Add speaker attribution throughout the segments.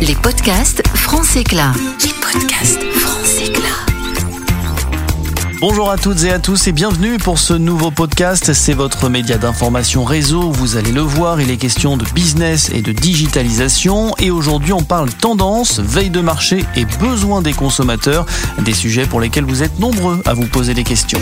Speaker 1: Les podcasts France Éclat. Les podcasts France Éclat.
Speaker 2: Bonjour à toutes et à tous et bienvenue pour ce nouveau podcast. C'est votre média d'information réseau. Vous allez le voir, il est question de business et de digitalisation. Et aujourd'hui, on parle tendance, veille de marché et besoins des consommateurs. Des sujets pour lesquels vous êtes nombreux à vous poser des questions.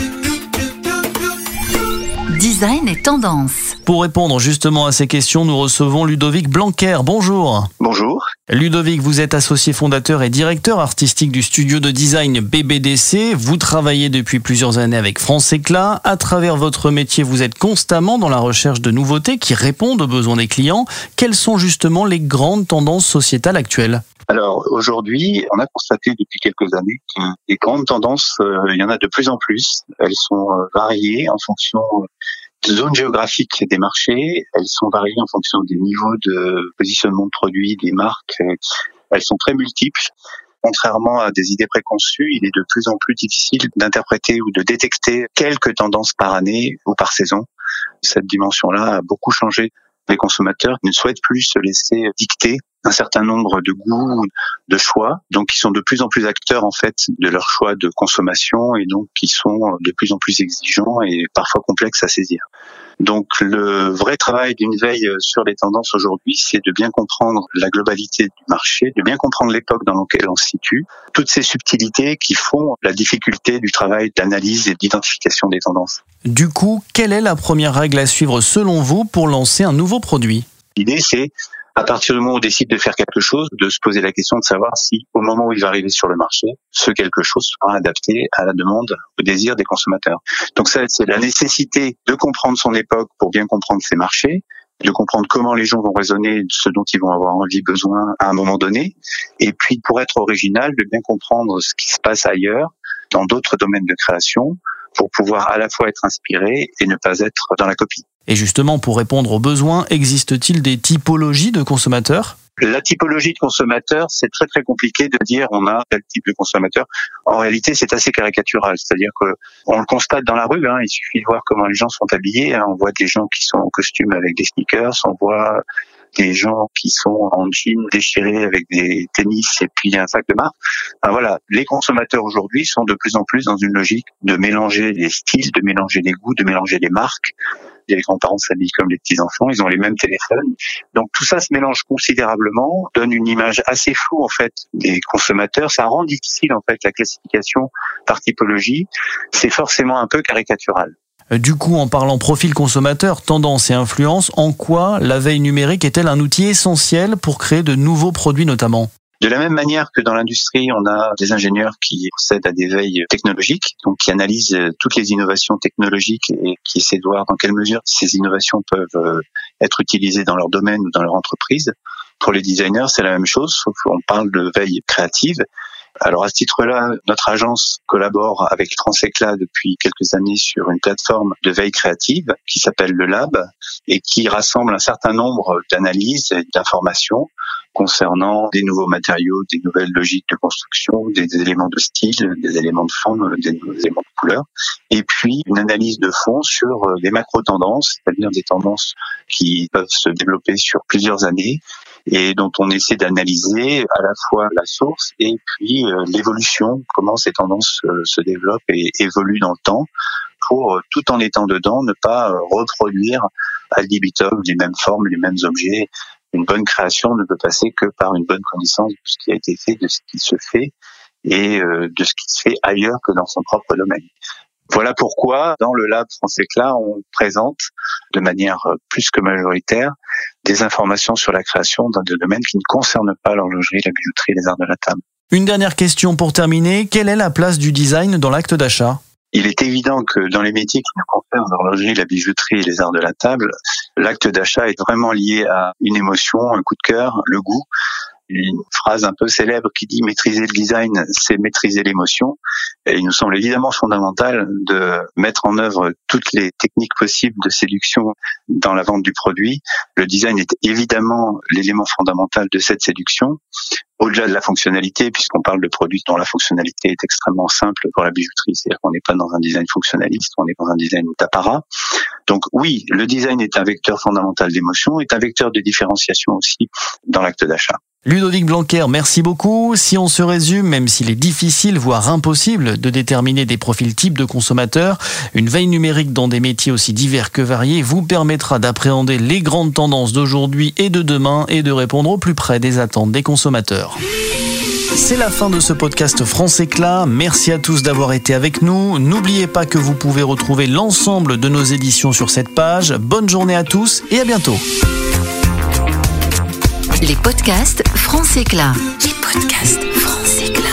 Speaker 1: Design et tendance.
Speaker 2: Pour répondre justement à ces questions, nous recevons Ludovic Blanquer. Bonjour.
Speaker 3: Bonjour.
Speaker 2: Ludovic, vous êtes associé fondateur et directeur artistique du studio de design BBDC. Vous travaillez depuis plusieurs années avec France Éclat. À travers votre métier, vous êtes constamment dans la recherche de nouveautés qui répondent aux besoins des clients. Quelles sont justement les grandes tendances sociétales actuelles?
Speaker 3: Alors aujourd'hui, on a constaté depuis quelques années que les grandes tendances, euh, il y en a de plus en plus. Elles sont euh, variées en fonction zones géographiques des marchés. Elles sont variées en fonction des niveaux de positionnement de produits, des marques. Elles sont très multiples. Contrairement à des idées préconçues, il est de plus en plus difficile d'interpréter ou de détecter quelques tendances par année ou par saison. Cette dimension-là a beaucoup changé. Les consommateurs ne souhaitent plus se laisser dicter un certain nombre de goûts, de choix, donc qui sont de plus en plus acteurs en fait de leur choix de consommation et donc qui sont de plus en plus exigeants et parfois complexes à saisir. Donc le vrai travail d'une veille sur les tendances aujourd'hui, c'est de bien comprendre la globalité du marché, de bien comprendre l'époque dans laquelle on se situe, toutes ces subtilités qui font la difficulté du travail d'analyse et d'identification des tendances.
Speaker 2: Du coup, quelle est la première règle à suivre selon vous pour lancer un nouveau produit?
Speaker 3: L'idée, c'est à partir du moment où on décide de faire quelque chose, de se poser la question de savoir si, au moment où il va arriver sur le marché, ce quelque chose sera adapté à la demande, au désir des consommateurs. Donc ça, c'est la nécessité de comprendre son époque pour bien comprendre ses marchés, de comprendre comment les gens vont raisonner, ce dont ils vont avoir envie, besoin à un moment donné, et puis pour être original, de bien comprendre ce qui se passe ailleurs, dans d'autres domaines de création, pour pouvoir à la fois être inspiré et ne pas être dans la copie.
Speaker 2: Et justement, pour répondre aux besoins, existe-t-il des typologies de consommateurs?
Speaker 3: La typologie de consommateur, c'est très très compliqué de dire on a tel type de consommateur. En réalité, c'est assez caricatural, c'est-à-dire que on le constate dans la rue. Hein, il suffit de voir comment les gens sont habillés. Hein, on voit des gens qui sont en costume avec des sneakers, on voit des gens qui sont en jean déchirés avec des tennis et puis un sac de marque. voilà, les consommateurs aujourd'hui sont de plus en plus dans une logique de mélanger les styles, de mélanger les goûts, de mélanger les marques les grands-parents s'habillent comme les petits-enfants, ils ont les mêmes téléphones. Donc tout ça se mélange considérablement, donne une image assez floue en fait des consommateurs. Ça rend difficile en fait la classification par typologie. C'est forcément un peu caricatural.
Speaker 2: Euh, du coup, en parlant profil consommateur, tendance et influence, en quoi la veille numérique est-elle un outil essentiel pour créer de nouveaux produits notamment?
Speaker 3: De la même manière que dans l'industrie, on a des ingénieurs qui procèdent à des veilles technologiques, donc qui analysent toutes les innovations technologiques et qui essaient de voir dans quelle mesure ces innovations peuvent euh, être utilisées dans leur domaine ou dans leur entreprise. Pour les designers, c'est la même chose, sauf qu'on parle de veille créative. Alors à ce titre-là, notre agence collabore avec Transéclat depuis quelques années sur une plateforme de veille créative qui s'appelle le Lab et qui rassemble un certain nombre d'analyses et d'informations concernant des nouveaux matériaux, des nouvelles logiques de construction, des éléments de style, des éléments de forme, des éléments de couleur, et puis une analyse de fond sur les macro-tendances, c'est-à-dire des tendances qui peuvent se développer sur plusieurs années et dont on essaie d'analyser à la fois la source et puis euh, l'évolution, comment ces tendances euh, se développent et évoluent dans le temps pour, euh, tout en étant dedans, ne pas reproduire à libitum les mêmes formes, les mêmes objets. Une bonne création ne peut passer que par une bonne connaissance de ce qui a été fait, de ce qui se fait et de ce qui se fait ailleurs que dans son propre domaine. Voilà pourquoi, dans le Lab France Éclat, on présente de manière plus que majoritaire des informations sur la création dans des domaines qui ne concernent pas l'horlogerie, la bijouterie et les arts de la table.
Speaker 2: Une dernière question pour terminer. Quelle est la place du design dans l'acte d'achat?
Speaker 3: Il est évident que dans les métiers qui nous concernent, l'horlogerie, la bijouterie et les arts de la table, l'acte d'achat est vraiment lié à une émotion, un coup de cœur, le goût une phrase un peu célèbre qui dit maîtriser le design, c'est maîtriser l'émotion. Et il nous semble évidemment fondamental de mettre en œuvre toutes les techniques possibles de séduction dans la vente du produit. Le design est évidemment l'élément fondamental de cette séduction. Au-delà de la fonctionnalité, puisqu'on parle de produits dont la fonctionnalité est extrêmement simple pour la bijouterie, c'est-à-dire qu'on n'est pas dans un design fonctionnaliste, on est dans un design d'apparat. Donc oui, le design est un vecteur fondamental d'émotion, est un vecteur de différenciation aussi dans l'acte d'achat.
Speaker 2: Ludovic Blanquer, merci beaucoup. Si on se résume, même s'il est difficile, voire impossible, de déterminer des profils types de consommateurs, une veille numérique dans des métiers aussi divers que variés vous permettra d'appréhender les grandes tendances d'aujourd'hui et de demain et de répondre au plus près des attentes des consommateurs. C'est la fin de ce podcast France Éclat. Merci à tous d'avoir été avec nous. N'oubliez pas que vous pouvez retrouver l'ensemble de nos éditions sur cette page. Bonne journée à tous et à bientôt.
Speaker 1: Les podcasts France Éclat. Les podcasts France Éclat.